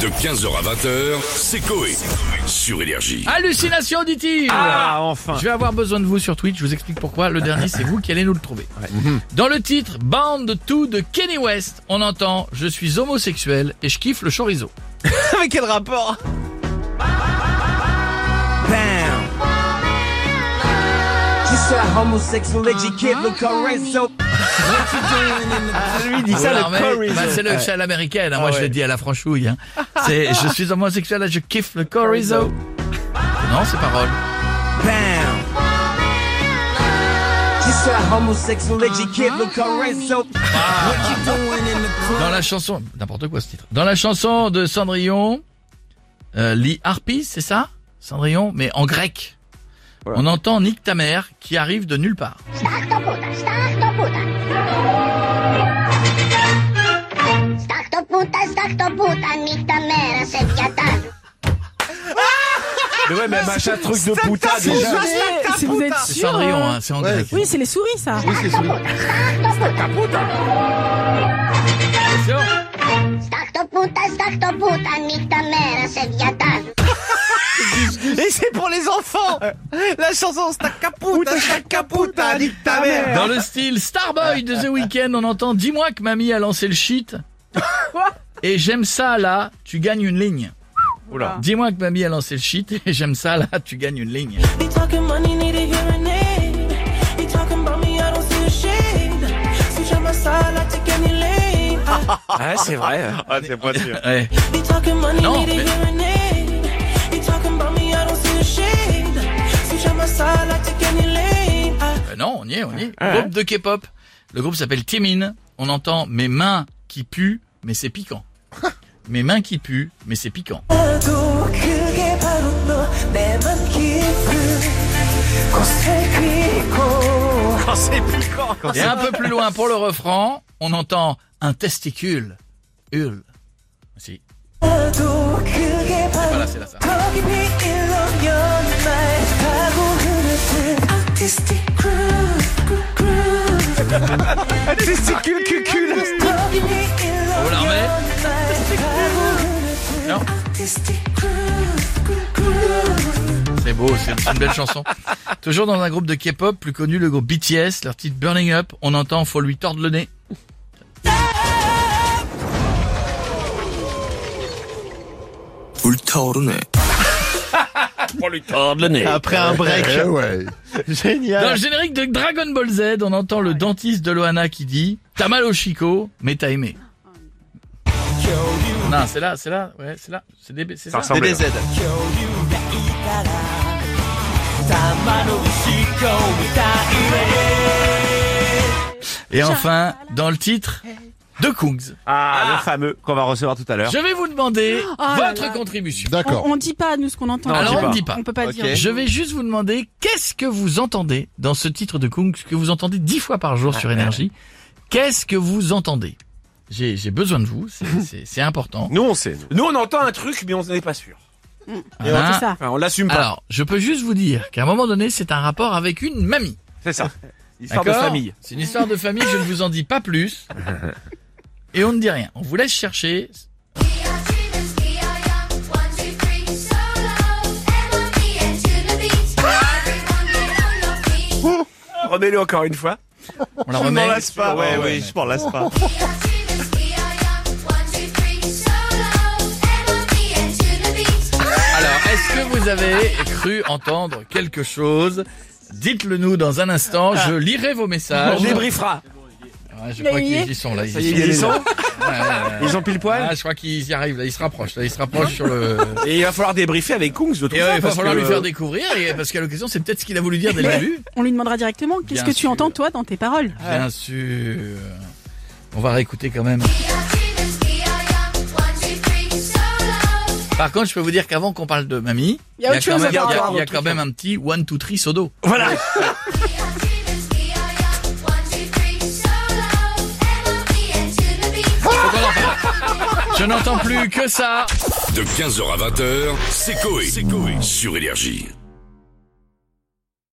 De 15h à 20h, c'est Coé. Sur Énergie. Hallucination auditive Ah, enfin. Je vais avoir besoin de vous sur Twitch, je vous explique pourquoi. Le dernier, c'est vous qui allez nous le trouver. Dans le titre Band 2 de Kenny West, on entend « Je suis homosexuel et je kiffe le chorizo Mais quel rapport Bam. Lui dit ça le chorizo. bah, C'est le à l'américaine, hein, moi je ouais. le dis à la franchouille. hein. C'est « Je suis homosexuel et je kiffe le chorizo ». Non, c'est parole. Bam so. Dans la chanson... N'importe quoi ce titre. Dans la chanson de Cendrillon, euh, Lee Harpy, c'est ça? Cendrillon, mais en grec. Voilà. On entend Nick ta mère qui arrive de nulle part. Mais ouais, mais machin truc de puta déjà. Si vous êtes C'est sûr Cendrillon, hein, c'est en grec. Oui, c'est les souris, ça. Stach to puta, les enfants La chanson Sta caputa, sta caputa, nique ta mère Dans le style Starboy de The Weeknd, on entend Dis-moi que mamie a lancé le shit. Et j'aime ça là, tu gagnes une ligne. Oula. Dis-moi que mamie a lancé le shit et j'aime ça là, tu gagnes une ligne. Ah, c'est vrai. Ah, c'est pas sûr. Ouais. Non, mais- on y est, on y est. Groupe de K-pop. Le groupe s'appelle Timin. On entend mes mains qui puent, mais c'est piquant. mes mains qui puent, mais c'est piquant. Et un peu plus loin pour le refrain, on entend un testicule. Hurle. Si. Testicule, cucule. On la. Non. C'est beau, c'est une belle chanson. Toujours dans un groupe de K-pop, plus connu le groupe BTS, leur titre Burning Up, on entend faut lui tordre le nez. Faut lui tordre le nez. Après un break. Eh Génial. le générique de Dragon Ball Z, on entend le dentiste de Loana qui dit T'as mal au chicot, mais t'as aimé. Non, c'est là, c'est là, ouais, c'est là, c'est DB, c'est ça. ressemble. DBZ. Et enfin, dans le titre de Kungs, Ah, le fameux qu'on va recevoir tout à l'heure. je vais vous demander Oh votre là. contribution. On, on dit pas, nous, ce qu'on entend. Non, Alors on ne dit pas. On peut pas dire. Je vais juste vous demander qu'est-ce que vous entendez dans ce titre de Kungs que vous entendez dix fois par jour sur Énergie? Qu'est-ce que vous entendez? J'ai j'ai besoin de vous, c'est- c'est c'est important. Nous, on sait. Nous, on entend un truc, mais on n'est pas sûr. Hein C'est ça. Enfin, on l'assume pas. Alors, je peux juste vous dire qu'à un moment donné, c'est un rapport avec une mamie. C'est ça. Histoire de D'accord famille. C'est une histoire de famille, je ne vous en dis pas plus. Et on ne dit rien. On vous laisse chercher. Remets-le encore une fois. On la remet. pas. Ouais, ouais. je m'en lasse pas. Alors, est-ce que vous avez cru entendre quelque chose? Dites-le nous dans un instant. Je lirai vos messages. On débriefera. Ouais, je crois qu'ils y sont là. Ça y est, ils y sont. Ils ont pile poil. Ah, je crois qu'ils y arrivent. Là, ils se rapprochent. Là, ils se rapprochent sur le. Et il va falloir débriefer avec Kungs de tout Et ça. ouais, il va parce falloir que- lui faire découvrir. Et parce qu'à l'occasion, c'est peut-être ce qu'il a voulu dire dès le début. On lui demandera directement qu'est-ce que tu entends, toi, dans tes paroles. Bien sûr. On va réécouter quand même. Par contre, je peux vous dire qu'avant qu'on parle de mamie, il y a quand même un petit one, two, three sodo. Voilà. Je n'entends plus que ça. De 15h à 20h, c'est Coé. Sur Énergie.